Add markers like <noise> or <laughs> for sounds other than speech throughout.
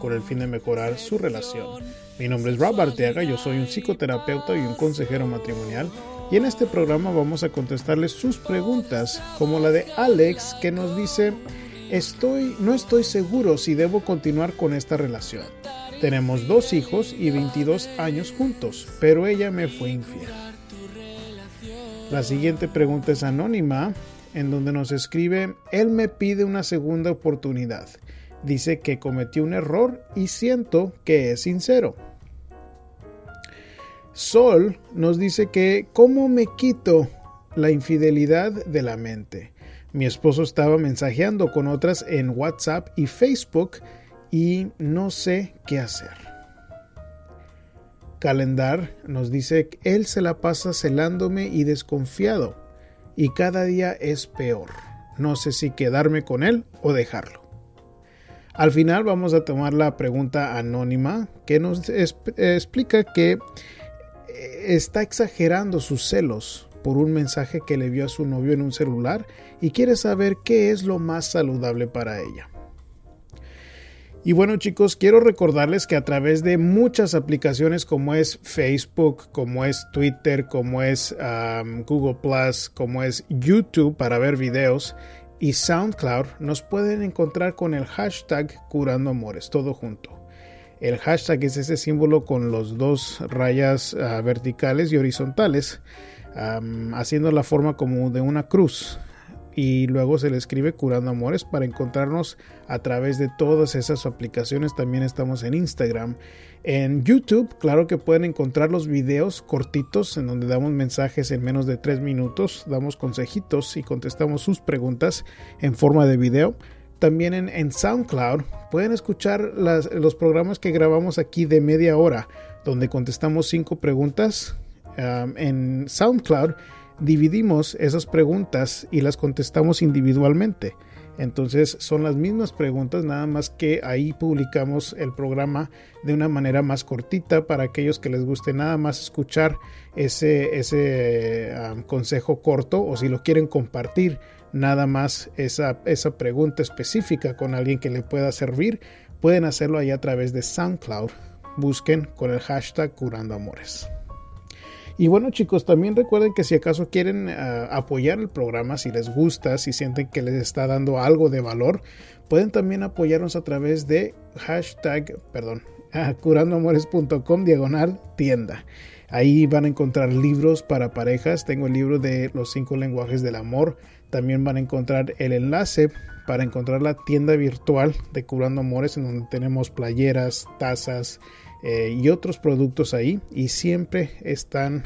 con el fin de mejorar su relación. Mi nombre es Rob Arteaga, yo soy un psicoterapeuta y un consejero matrimonial y en este programa vamos a contestarles sus preguntas, como la de Alex que nos dice, estoy, no estoy seguro si debo continuar con esta relación. Tenemos dos hijos y 22 años juntos, pero ella me fue infiel. La siguiente pregunta es anónima, en donde nos escribe, él me pide una segunda oportunidad dice que cometió un error y siento que es sincero. Sol nos dice que ¿cómo me quito la infidelidad de la mente? Mi esposo estaba mensajeando con otras en WhatsApp y Facebook y no sé qué hacer. Calendar nos dice que él se la pasa celándome y desconfiado y cada día es peor. No sé si quedarme con él o dejarlo. Al final vamos a tomar la pregunta anónima que nos explica que eh, está exagerando sus celos por un mensaje que le vio a su novio en un celular y quiere saber qué es lo más saludable para ella. Y bueno chicos, quiero recordarles que a través de muchas aplicaciones como es Facebook, como es Twitter, como es Google Plus, como es YouTube para ver videos, y SoundCloud nos pueden encontrar con el hashtag Curando Amores, todo junto. El hashtag es ese símbolo con los dos rayas ah, verticales y horizontales, haciendo la forma como de una cruz y luego se le escribe Curando Amores para encontrarnos a través de todas esas aplicaciones. También estamos en Instagram. En YouTube, claro que pueden encontrar los videos cortitos en donde damos mensajes en menos de tres minutos, damos consejitos y contestamos sus preguntas en forma de video. También en, SoundCloud pueden escuchar los programas que grabamos aquí de media hora, donde contestamos cinco preguntas en SoundCloud dividimos esas preguntas y las contestamos individualmente. Entonces son las mismas preguntas, nada más que ahí publicamos el programa de una manera más cortita para aquellos que les guste nada más escuchar ese, ese um, consejo corto o si lo quieren compartir nada más esa, esa pregunta específica con alguien que le pueda servir, pueden hacerlo ahí a través de SoundCloud. Busquen con el hashtag Curando Amores. Y bueno chicos, también recuerden que si acaso quieren ah, apoyar el programa, si les gusta, si sienten que les está dando algo de valor, pueden también apoyarnos a través de hashtag, perdón, <laughs> curandoamores.com diagonal tienda. Ahí van a encontrar libros para parejas. Tengo el libro de los cinco lenguajes del amor. También van a encontrar el enlace para encontrar la tienda virtual de Curando Amores en donde tenemos playeras, tazas, eh, y otros productos ahí y siempre están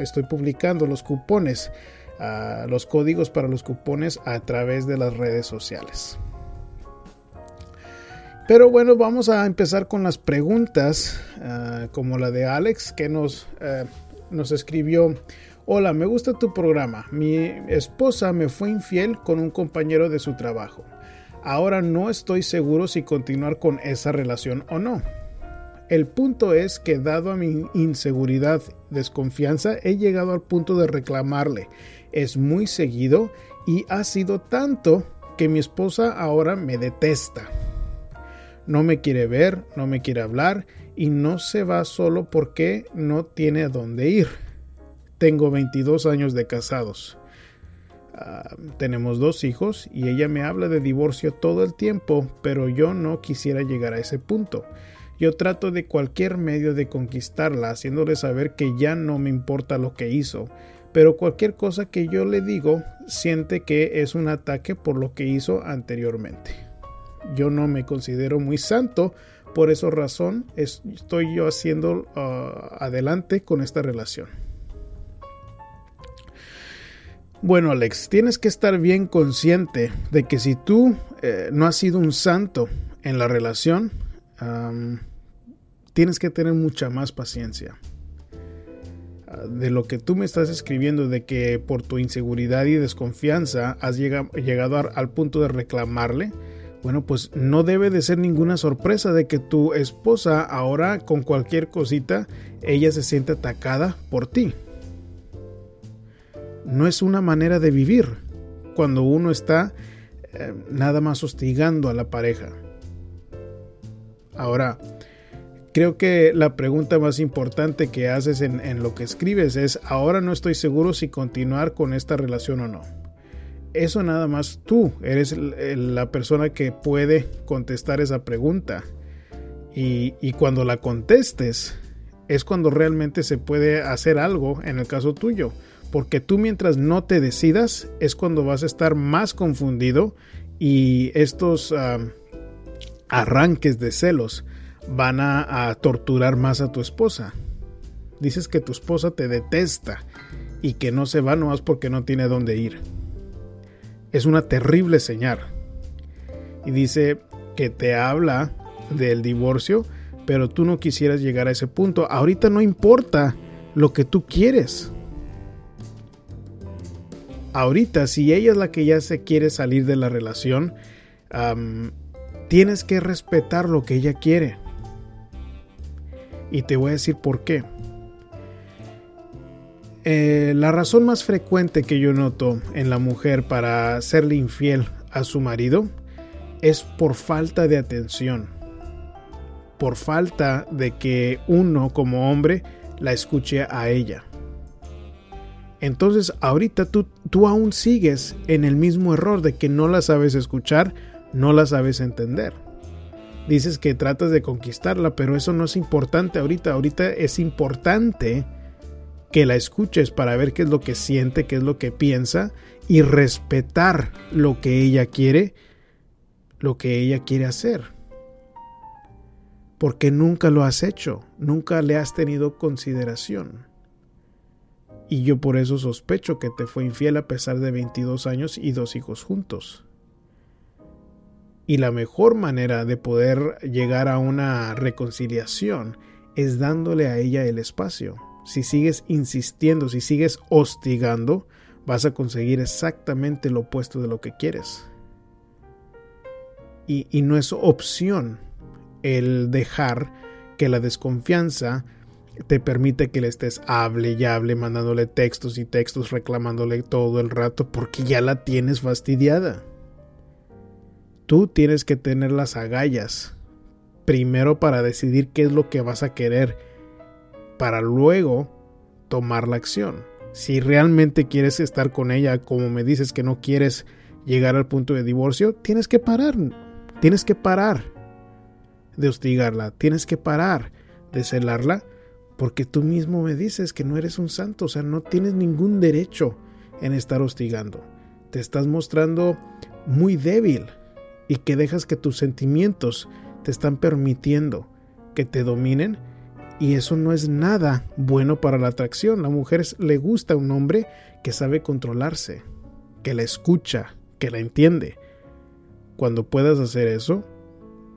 estoy publicando los cupones ah, los códigos para los cupones a través de las redes sociales pero bueno vamos a empezar con las preguntas ah, como la de Alex que nos eh, nos escribió Hola, me gusta tu programa. Mi esposa me fue infiel con un compañero de su trabajo. Ahora no estoy seguro si continuar con esa relación o no. El punto es que dado a mi inseguridad, desconfianza, he llegado al punto de reclamarle. Es muy seguido y ha sido tanto que mi esposa ahora me detesta. No me quiere ver, no me quiere hablar y no se va solo porque no tiene a dónde ir. Tengo 22 años de casados. Ah, tenemos dos hijos y ella me habla de divorcio todo el tiempo, pero yo no quisiera llegar a ese punto. Yo trato de cualquier medio de conquistarla, haciéndole saber que ya no me importa lo que hizo, pero cualquier cosa que yo le digo siente que es un ataque por lo que hizo anteriormente. Yo no me considero muy santo, por esa razón estoy yo haciendo uh, adelante con esta relación. Bueno, Alex, tienes que estar bien consciente de que si tú eh, no has sido un santo en la relación, tienes que tener mucha más paciencia. Ah, de lo que tú me estás escribiendo, de que por tu inseguridad y desconfianza has llegado al punto de reclamarle, bueno, pues no debe de ser ninguna sorpresa de que tu esposa ahora con cualquier cosita, ella se siente atacada por ti. No es una manera de vivir cuando uno está eh, nada más hostigando a la pareja. Ahora, creo que la pregunta más importante que haces en, en lo que escribes es, ahora no estoy seguro si continuar con esta relación o no eso nada más tú eres la persona que puede contestar esa pregunta. Y, cuando la contestes, es cuando realmente se puede hacer algo en el caso tuyo. Porque tú mientras no te decidas, es cuando vas a estar más confundido y estos arranques de celos van a, torturar más a tu esposa. Dices que tu esposa te detesta y que no se va nomás porque no tiene dónde ir es una terrible señal. Y dice que te habla del divorcio, pero tú no quisieras llegar a ese punto. Ahorita no importa lo que tú quieres. Ahorita, si ella es la que ya se quiere salir de la relación, tienes que respetar lo que ella quiere. Y te voy a decir por qué. Eh, la razón más frecuente que yo noto en la mujer para serle infiel a su marido es por falta de atención, por falta de que uno como hombre la escuche a ella. Entonces ahorita tú, tú aún sigues en el mismo error de que no la sabes escuchar, no la sabes entender. Dices que tratas de conquistarla, pero eso no es importante ahorita. Ahorita es importante que la escuches para ver qué es lo que siente, qué es lo que piensa y respetar lo que ella quiere, lo que ella quiere hacer. Porque nunca lo has hecho, nunca le has tenido consideración. Y yo por eso sospecho que te fue infiel a pesar de 22 años y dos hijos juntos. Y la mejor manera de poder llegar a una reconciliación es dándole a ella el espacio si sigues insistiendo, si sigues hostigando, vas a conseguir exactamente lo opuesto de lo que quieres. Y, no es opción el dejar que la desconfianza te permite que le estés hable y hable, mandándole textos y textos, reclamándole todo el rato, porque ya la tienes fastidiada. Tú tienes que tener las agallas primero para decidir qué es lo que vas a querer para luego tomar la acción. Si realmente quieres estar con ella, como me dices que no quieres llegar al punto de divorcio, tienes que parar. Tienes que parar de hostigarla. Tienes que parar de celarla porque tú mismo me dices que no eres un santo. O sea, no tienes ningún derecho en estar hostigando. Te estás mostrando muy débil y que dejas que tus sentimientos te están permitiendo que te dominen y eso no es nada bueno para la atracción. La mujer le gusta un hombre que sabe controlarse, que la escucha, que la entiende. Cuando puedas hacer eso,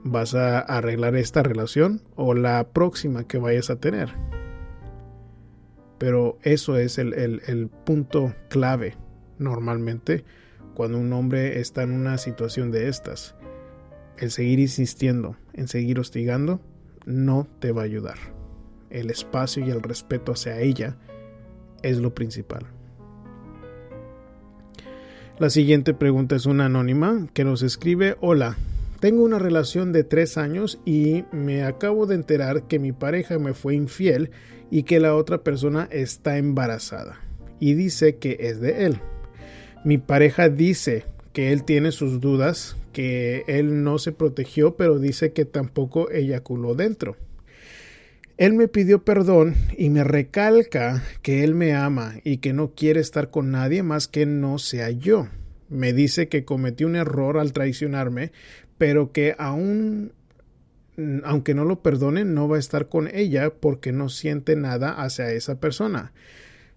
vas a arreglar esta relación o la próxima que vayas a tener. Pero eso es el, el punto clave normalmente cuando un hombre está en una situación de estas. El seguir insistiendo, en seguir hostigando, no te va a ayudar el espacio y el respeto hacia ella es lo principal. La siguiente pregunta es una anónima que nos escribe, hola, tengo una relación de tres años y me acabo de enterar que mi pareja me fue infiel y que la otra persona está embarazada y dice que es de él. Mi pareja dice que él tiene sus dudas, que él no se protegió, pero dice que tampoco eyaculó dentro. Él me pidió perdón y me recalca que él me ama y que no quiere estar con nadie más que no sea yo. Me dice que cometí un error al traicionarme, pero que aún aunque no lo perdone, no va a estar con ella porque no siente nada hacia esa persona.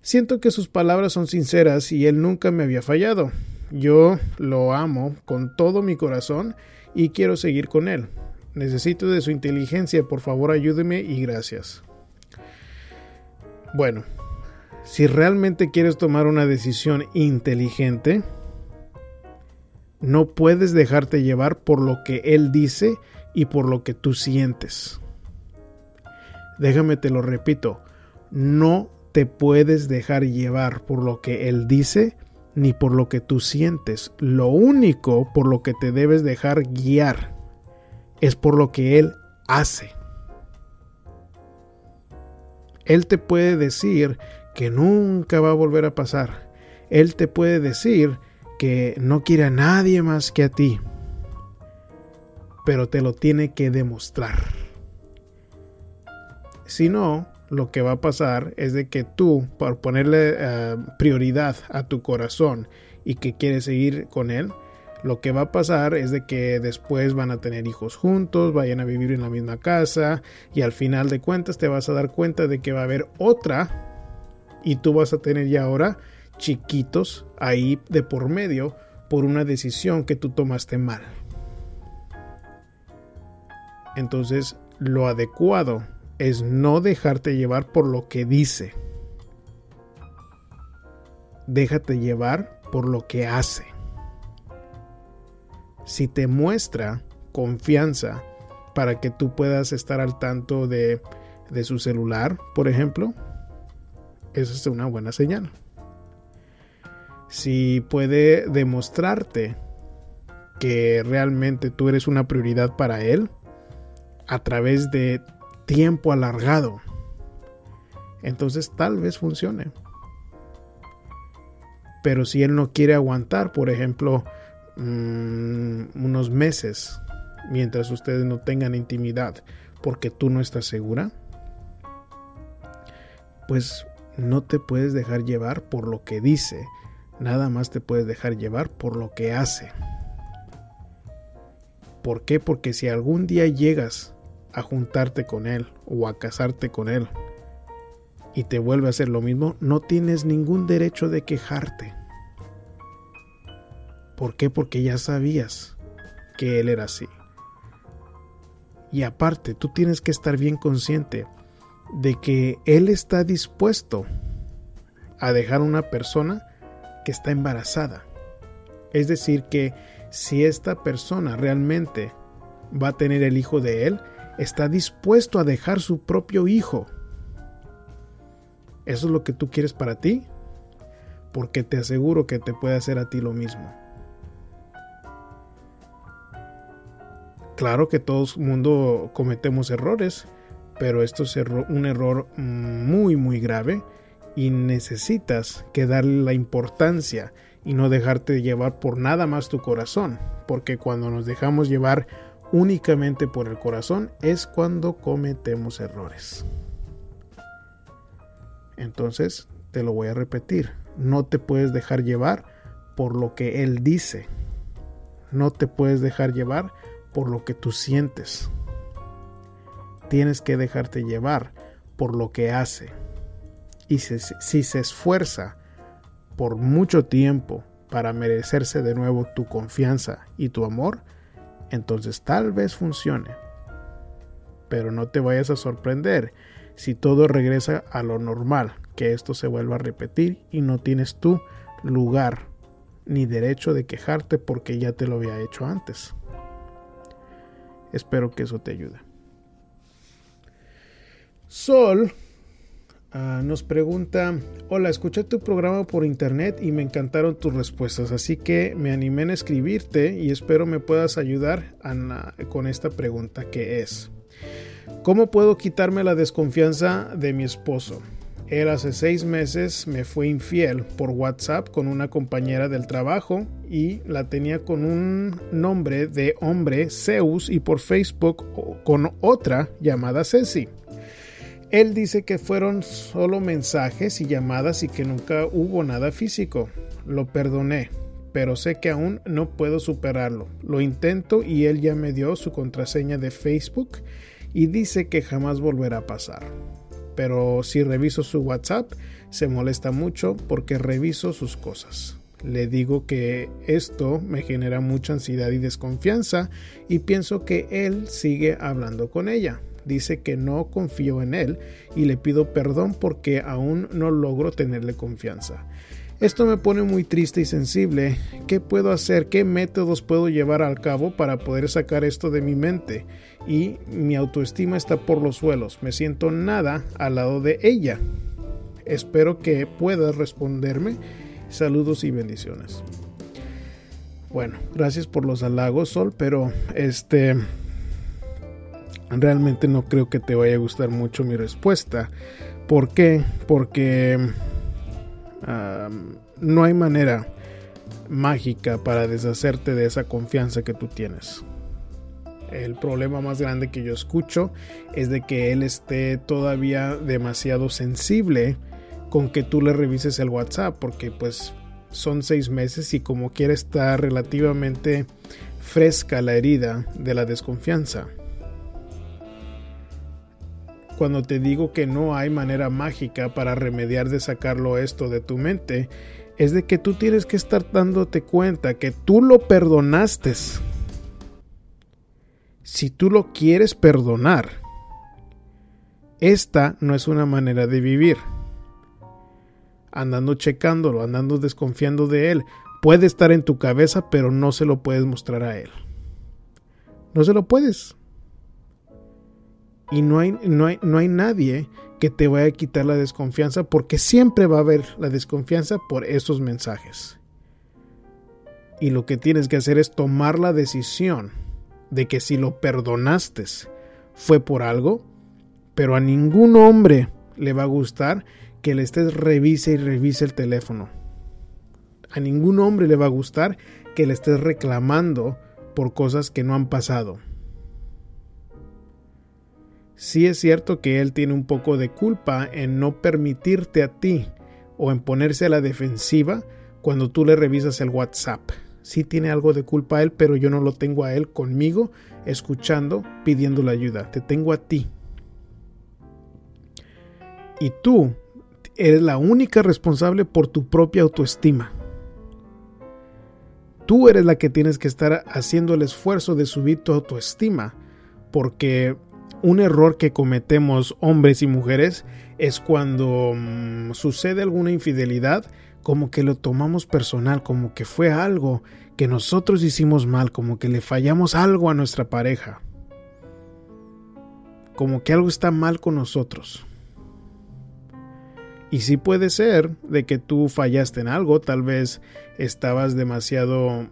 Siento que sus palabras son sinceras y él nunca me había fallado. Yo lo amo con todo mi corazón y quiero seguir con él Necesito de su inteligencia, por favor ayúdeme y gracias. Bueno, si realmente quieres tomar una decisión inteligente, no puedes dejarte llevar por lo que él dice y por lo que tú sientes. Déjame te lo repito, no te puedes dejar llevar por lo que él dice ni por lo que tú sientes. Lo único por lo que te debes dejar guiar es por lo que él hace. Él te puede decir que nunca va a volver a pasar. Él te puede decir que no quiere a nadie más que a ti. Pero te lo tiene que demostrar. Si no, lo que va a pasar es de que tú, por ponerle eh, prioridad a tu corazón y que quieres seguir con él, lo que va a pasar es de que después van a tener hijos juntos, vayan a vivir en la misma casa y al final de cuentas te vas a dar cuenta de que va a haber otra y tú vas a tener ya ahora chiquitos ahí de por medio por una decisión que tú tomaste mal. Entonces, lo adecuado es no dejarte llevar por lo que dice. Déjate llevar por lo que hace. Si te muestra confianza para que tú puedas estar al tanto de, de su celular, por ejemplo, eso es una buena señal. Si puede demostrarte que realmente tú eres una prioridad para él a través de tiempo alargado, entonces tal vez funcione. Pero si él no quiere aguantar, por ejemplo, mm, unos meses mientras ustedes no tengan intimidad porque tú no estás segura, pues no te puedes dejar llevar por lo que dice, nada más te puedes dejar llevar por lo que hace. ¿Por qué? Porque si algún día llegas a juntarte con él o a casarte con él y te vuelve a hacer lo mismo, no tienes ningún derecho de quejarte. ¿Por qué? Porque ya sabías que él era así. Y aparte, tú tienes que estar bien consciente de que él está dispuesto a dejar una persona que está embarazada. Es decir, que si esta persona realmente va a tener el hijo de él, está dispuesto a dejar su propio hijo. ¿Eso es lo que tú quieres para ti? Porque te aseguro que te puede hacer a ti lo mismo. Claro que todo el mundo cometemos errores, pero esto es un error muy muy grave y necesitas que darle la importancia y no dejarte llevar por nada más tu corazón, porque cuando nos dejamos llevar únicamente por el corazón es cuando cometemos errores. Entonces, te lo voy a repetir, no te puedes dejar llevar por lo que Él dice, no te puedes dejar llevar por lo que tú sientes, tienes que dejarte llevar por lo que hace. Y si, se esfuerza por mucho tiempo para merecerse de nuevo tu confianza y tu amor, entonces tal vez funcione. Pero no te vayas a sorprender si todo regresa a lo normal, que esto se vuelva a repetir y no tienes tú lugar ni derecho de quejarte porque ya te lo había hecho antes. Espero que eso te ayude. Sol uh, nos pregunta, hola, escuché tu programa por internet y me encantaron tus respuestas, así que me animé a escribirte y espero me puedas ayudar con esta pregunta que es, ¿cómo puedo quitarme la desconfianza de mi esposo? Él hace seis meses me fue infiel por WhatsApp con una compañera del trabajo y la tenía con un nombre de hombre Zeus y por Facebook con otra llamada Ceci. Él dice que fueron solo mensajes y llamadas y que nunca hubo nada físico. Lo perdoné, pero sé que aún no puedo superarlo. Lo intento y él ya me dio su contraseña de Facebook y dice que jamás volverá a pasar. Pero si reviso su WhatsApp, se molesta mucho porque reviso sus cosas. Le digo que esto me genera mucha ansiedad y desconfianza y pienso que él sigue hablando con ella. Dice que no confío en él y le pido perdón porque aún no logro tenerle confianza. Esto me pone muy triste y sensible. ¿Qué puedo hacer? ¿Qué métodos puedo llevar al cabo para poder sacar esto de mi mente? Y mi autoestima está por los suelos. Me siento nada al lado de ella. Espero que puedas responderme. Saludos y bendiciones. Bueno, gracias por los halagos, Sol, pero este realmente no creo que te vaya a gustar mucho mi respuesta. ¿Por qué? Porque no hay manera mágica para deshacerte de esa confianza que tú tienes. El problema más grande que yo escucho es de que él esté todavía demasiado sensible con que tú le revises el WhatsApp, porque pues son seis meses y como quiere estar relativamente fresca la herida de la desconfianza. Cuando te digo que no hay manera mágica para remediar de sacarlo esto de tu mente, es de que tú tienes que estar dándote cuenta que tú lo perdonaste. Si tú lo quieres perdonar, esta no es una manera de vivir. Andando checándolo, andando desconfiando de él, puede estar en tu cabeza, pero no se lo puedes mostrar a él. No se lo puedes. Y no hay, no hay, no hay nadie que te vaya a quitar la desconfianza porque siempre va a haber la desconfianza por esos mensajes. Y lo que tienes que hacer es tomar la decisión de que si lo perdonaste fue por algo, pero a ningún hombre le va a gustar que le estés revise y revise el teléfono. A ningún hombre le va a gustar que le estés reclamando por cosas que no han pasado sí es cierto que él tiene un poco de culpa en no permitirte a ti o en ponerse a la defensiva cuando tú le revisas el WhatsApp. Sí tiene algo de culpa a él, pero yo no lo tengo a él conmigo, escuchando, pidiendo la ayuda. Te tengo a ti. Y tú eres la única responsable por tu propia autoestima. Tú eres la que tienes que estar haciendo el esfuerzo de subir tu autoestima, porque un error que cometemos hombres y mujeres es cuando mm, sucede alguna infidelidad, como que lo tomamos personal, como que fue algo que nosotros hicimos mal, como que le fallamos algo a nuestra pareja, como que algo está mal con nosotros. Y sí puede ser de que tú fallaste en algo, tal vez estabas demasiado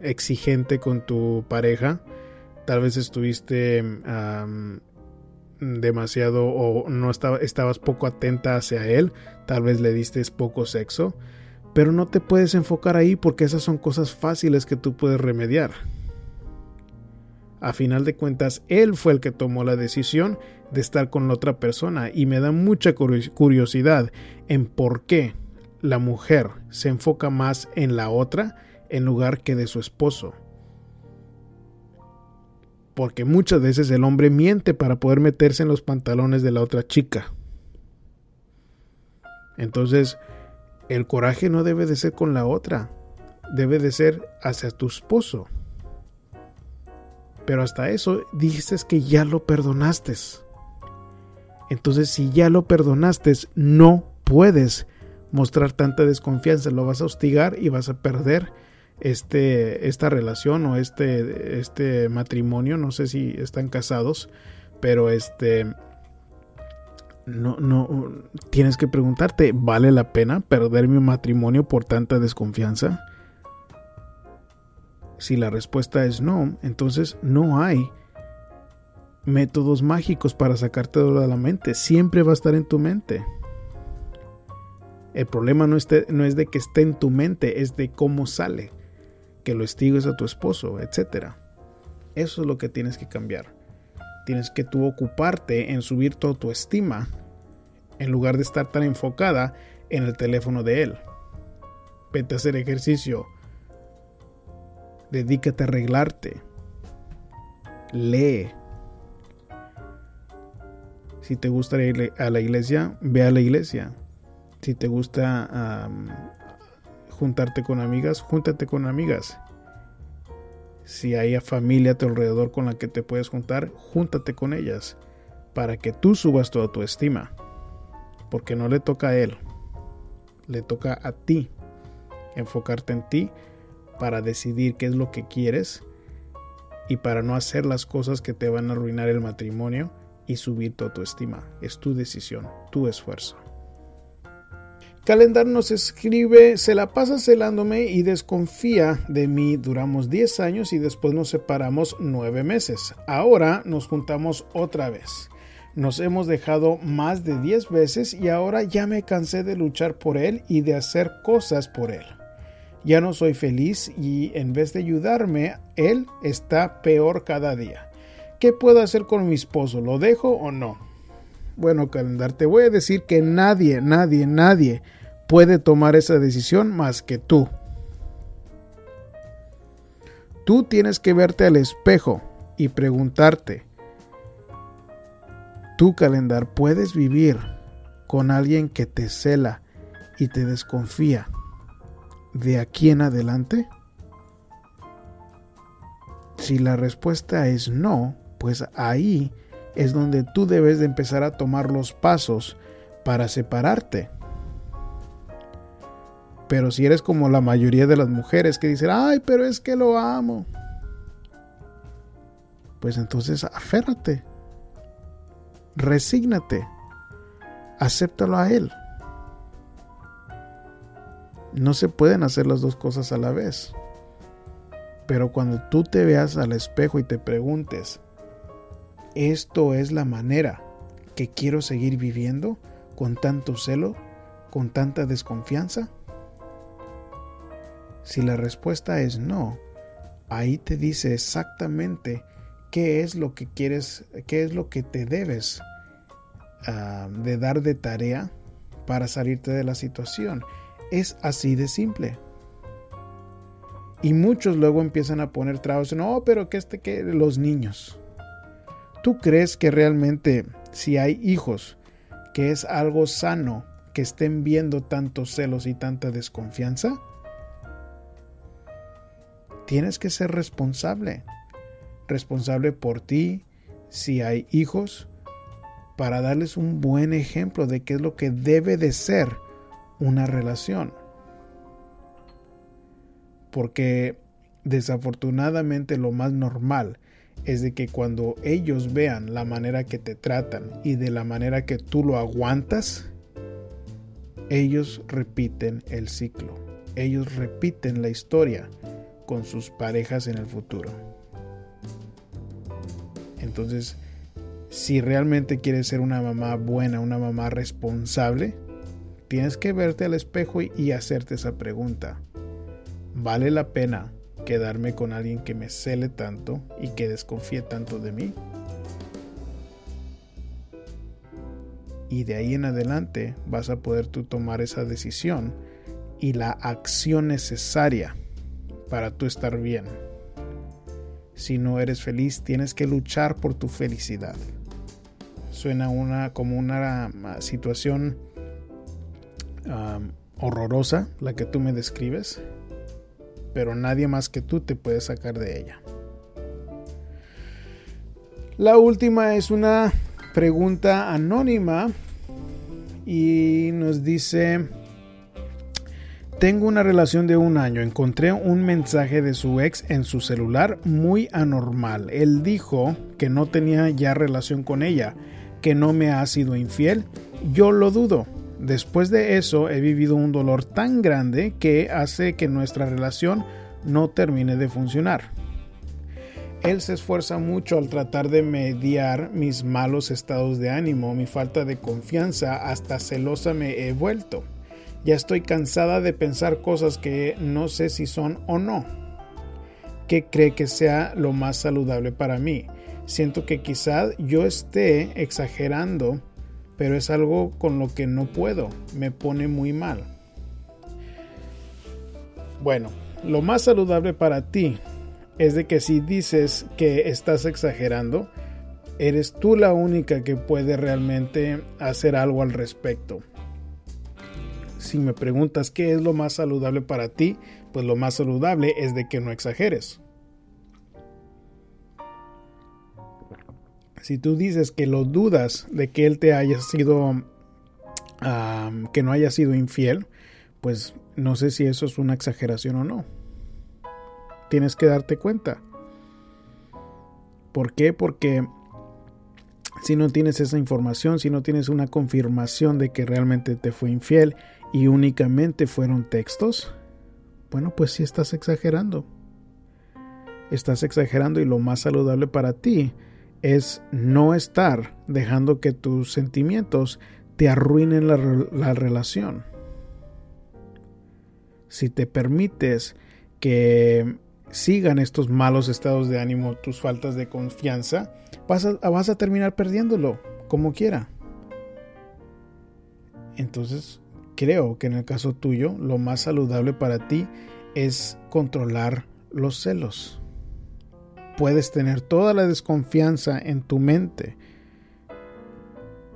exigente con tu pareja, tal vez estuviste demasiado o no estaba, estabas poco atenta hacia él, tal vez le diste poco sexo, pero no te puedes enfocar ahí porque esas son cosas fáciles que tú puedes remediar. A final de cuentas, él fue el que tomó la decisión de estar con la otra persona y me da mucha curiosidad en por qué la mujer se enfoca más en la otra en lugar que de su esposo porque muchas veces el hombre miente para poder meterse en los pantalones de la otra chica. Entonces, el coraje no debe de ser con la otra, debe de ser hacia tu esposo. Pero hasta eso dices que ya lo perdonaste. Entonces, si ya lo perdonaste, no puedes mostrar tanta desconfianza, lo vas a hostigar y vas a perder este, esta relación o este, este matrimonio, no sé si están casados, pero este, no, no, tienes que preguntarte, ¿vale la pena perder mi matrimonio por tanta desconfianza? Si la respuesta es no, entonces no hay métodos mágicos para sacarte de la mente. Siempre va a estar en tu mente. El problema no, no es de que esté en tu mente, es de cómo sale que lo estigues a tu esposo, etc. Eso es lo que tienes que cambiar. Tienes que tú ocuparte en subir tu autoestima en lugar de estar tan enfocada en el teléfono de él. Vete a hacer ejercicio. Dedícate a arreglarte. Lee. Si te gusta ir a la iglesia, ve a la iglesia. Si te gusta juntarte con amigas, júntate con amigas. Si hay familia a tu alrededor con la que te puedes juntar, júntate con ellas para que tú subas toda tu estima. Porque no le toca a él, le toca a ti enfocarte en ti para decidir qué es lo que quieres y para no hacer las cosas que te van a arruinar el matrimonio y subir tu autoestima. Es tu decisión, tu esfuerzo. Calendar nos escribe, se la pasa celándome y desconfía de mí. Duramos 10 años y después nos separamos 9 meses. Ahora nos juntamos otra vez. Nos hemos dejado más de 10 veces y ahora ya me cansé de luchar por él y de hacer cosas por él. Ya no soy feliz y en vez de ayudarme, él está peor cada día. ¿Qué puedo hacer con mi esposo? ¿Lo dejo o no? Bueno, Calendar, te voy a decir que nadie, nadie, nadie puede tomar esa decisión más que tú. Tú tienes que verte al espejo y preguntarte, ¿tú calendar puedes vivir con alguien que te cela y te desconfía de aquí en adelante? Si la respuesta es no, pues ahí es donde tú debes de empezar a tomar los pasos para separarte. Pero si eres como la mayoría de las mujeres que dicen, ay, pero es que lo amo, pues entonces aférrate, resígnate, acéptalo a Él. No se pueden hacer las dos cosas a la vez. Pero cuando tú te veas al espejo y te preguntes, ¿esto es la manera que quiero seguir viviendo con tanto celo, con tanta desconfianza? Si la respuesta es no, ahí te dice exactamente qué es lo que quieres, qué es lo que te debes ah, de dar de tarea para salirte de la situación. Es así de simple. Y muchos luego empiezan a poner trabas. No, pero que este que los niños. ¿Tú crees que realmente si hay hijos que es algo sano que estén viendo tantos celos y tanta desconfianza? Tienes que ser responsable. Responsable por ti, si hay hijos, para darles un buen ejemplo de qué es lo que debe de ser una relación. Porque desafortunadamente lo más normal es de que cuando ellos vean la manera que te tratan y de la manera que tú lo aguantas, ellos repiten el ciclo, ellos repiten la historia con sus parejas en el futuro. Entonces, si realmente quieres ser una mamá buena, una mamá responsable, tienes que verte al espejo y hacerte esa pregunta. ¿Vale la pena quedarme con alguien que me cele tanto y que desconfíe tanto de mí? Y de ahí en adelante vas a poder tú tomar esa decisión y la acción necesaria para tú estar bien. Si no eres feliz, tienes que luchar por tu felicidad. Suena una, como una ah, situación horrorosa la que tú me describes, pero nadie más que tú te puede sacar de ella. La última es una pregunta anónima y nos dice, tengo una relación de un año. Encontré un mensaje de su ex en su celular muy anormal. Él dijo que no tenía ya relación con ella, que no me ha sido infiel. Yo lo dudo. Después de eso he vivido un dolor tan grande que hace que nuestra relación no termine de funcionar. Él se esfuerza mucho al tratar de mediar mis malos estados de ánimo, mi falta de confianza, hasta celosa me he vuelto. Ya estoy cansada de pensar cosas que no sé si son o no. ¿Qué cree que sea lo más saludable para mí? Siento que quizá yo esté exagerando, pero es algo con lo que no puedo. Me pone muy mal. Bueno, lo más saludable para ti es de que si dices que estás exagerando, eres tú la única que puede realmente hacer algo al respecto si me preguntas qué es lo más saludable para ti, pues lo más saludable es de que no exageres. Si tú dices que lo dudas de que él te haya sido, que no haya sido infiel, pues no sé si eso es una exageración o no. Tienes que darte cuenta. ¿Por qué? Porque si no tienes esa información, si no tienes una confirmación de que realmente te fue infiel y únicamente fueron textos, bueno, pues sí estás exagerando. Estás exagerando y lo más saludable para ti es no estar dejando que tus sentimientos te arruinen la, la relación. Si te permites que sigan estos malos estados de ánimo, tus faltas de confianza, vas a, terminar perdiéndolo, como quiera. Entonces, creo que en el caso tuyo, lo más saludable para ti es controlar los celos. Puedes tener toda la desconfianza en tu mente,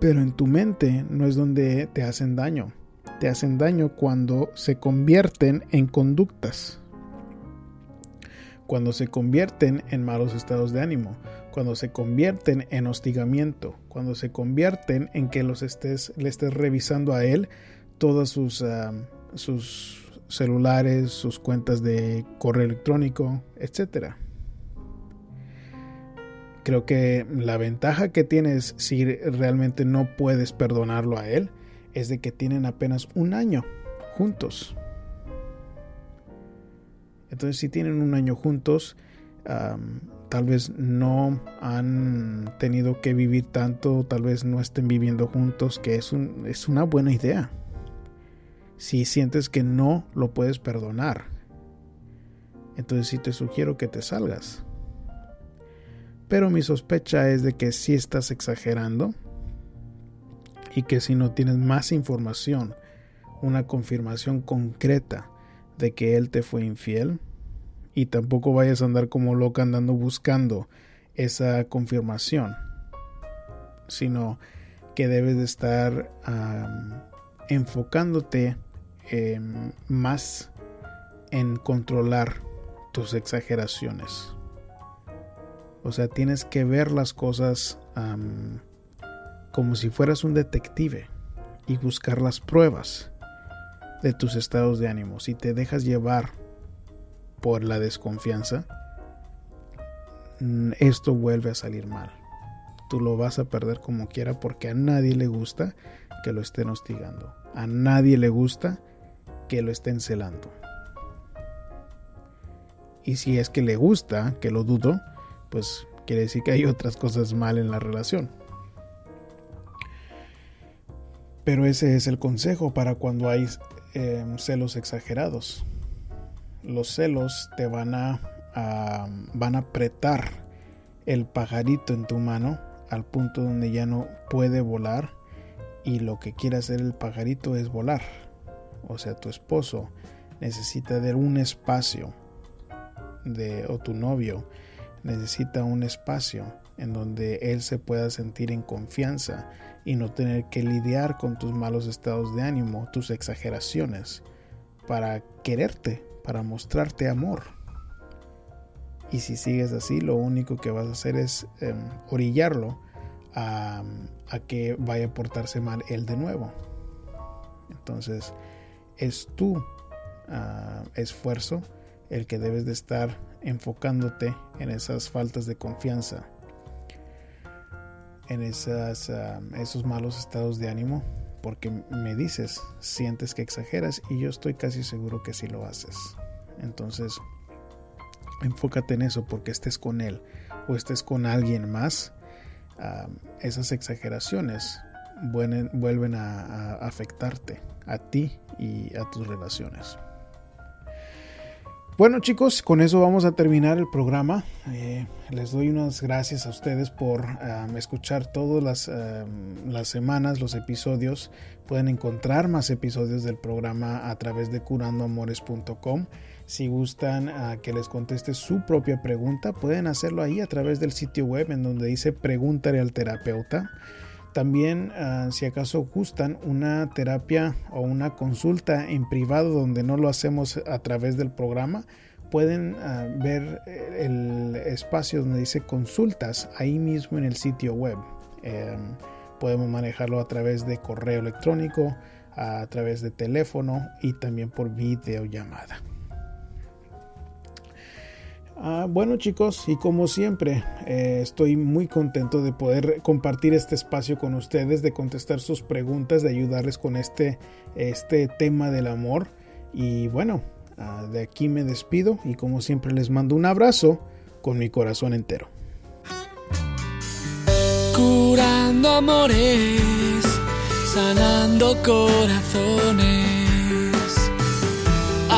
pero en tu mente no es donde te hacen daño. Te hacen daño cuando se convierten en conductas cuando se convierten en malos estados de ánimo, cuando se convierten en hostigamiento, cuando se convierten en que los estés, le estés revisando a él todas sus, sus celulares, sus cuentas de correo electrónico, etc. Creo que la ventaja que tienes si realmente no puedes perdonarlo a él es de que tienen apenas un año juntos. Entonces si tienen un año juntos, tal vez no han tenido que vivir tanto, tal vez no estén viviendo juntos, que es, un, es una buena idea. Si sientes que no lo puedes perdonar, entonces sí te sugiero que te salgas. Pero mi sospecha es de que si estás exagerando y que si no tienes más información, una confirmación concreta de que él te fue infiel y tampoco vayas a andar como loca andando buscando esa confirmación, sino que debes de estar enfocándote más en controlar tus exageraciones. O sea, tienes que ver las cosas como si fueras un detective y buscar las pruebas de tus estados de ánimo, si te dejas llevar por la desconfianza, mm, esto vuelve a salir mal. Tú lo vas a perder como quiera porque a nadie le gusta que lo estén hostigando. A nadie le gusta que lo estén celando. Y si es que le gusta, que lo dudo, pues quiere decir que hay otras cosas mal en la relación. Pero ese es el consejo para cuando hay Em, celos exagerados. Los celos te van a, van a apretar el pajarito en tu mano al punto donde ya no puede volar y lo que quiere hacer el pajarito es volar. O sea, tu esposo necesita de un espacio de, o tu novio necesita un espacio en donde él se pueda sentir en confianza y no tener que lidiar con tus malos estados de ánimo, tus exageraciones, para quererte, para mostrarte amor. Y si sigues así, lo único que vas a hacer es em, orillarlo a, que vaya a portarse mal él de nuevo. Entonces, es tu ah, esfuerzo el que debes de estar enfocándote en esas faltas de confianza en esas, esos malos estados de ánimo porque me dices, sientes que exageras y yo estoy casi seguro que sí lo haces. Entonces, enfócate en eso porque estés con él o estés con alguien más, esas exageraciones vuelven, a afectarte a ti y a tus relaciones. Bueno chicos, con eso vamos a terminar el programa. Eh, les doy unas gracias a ustedes por escuchar todas las, las, semanas los episodios. Pueden encontrar más episodios del programa a través de curandoamores.com. Si gustan que les conteste su propia pregunta, pueden hacerlo ahí a través del sitio web en donde dice pregúntale al terapeuta. También, ah, si acaso gustan, una terapia o una consulta en privado donde no lo hacemos a través del programa, pueden ah, ver eh, el espacio donde dice consultas ahí mismo en el sitio web. Em, podemos manejarlo a través de correo electrónico, a través de teléfono y también por videollamada. Ah, bueno chicos, y como siempre, eh, estoy muy contento de poder compartir este espacio con ustedes, de contestar sus preguntas, de ayudarles con este, este tema del amor. Y bueno, ah, de aquí me despido y como siempre les mando un abrazo con mi corazón entero. Curando amores, sanando corazones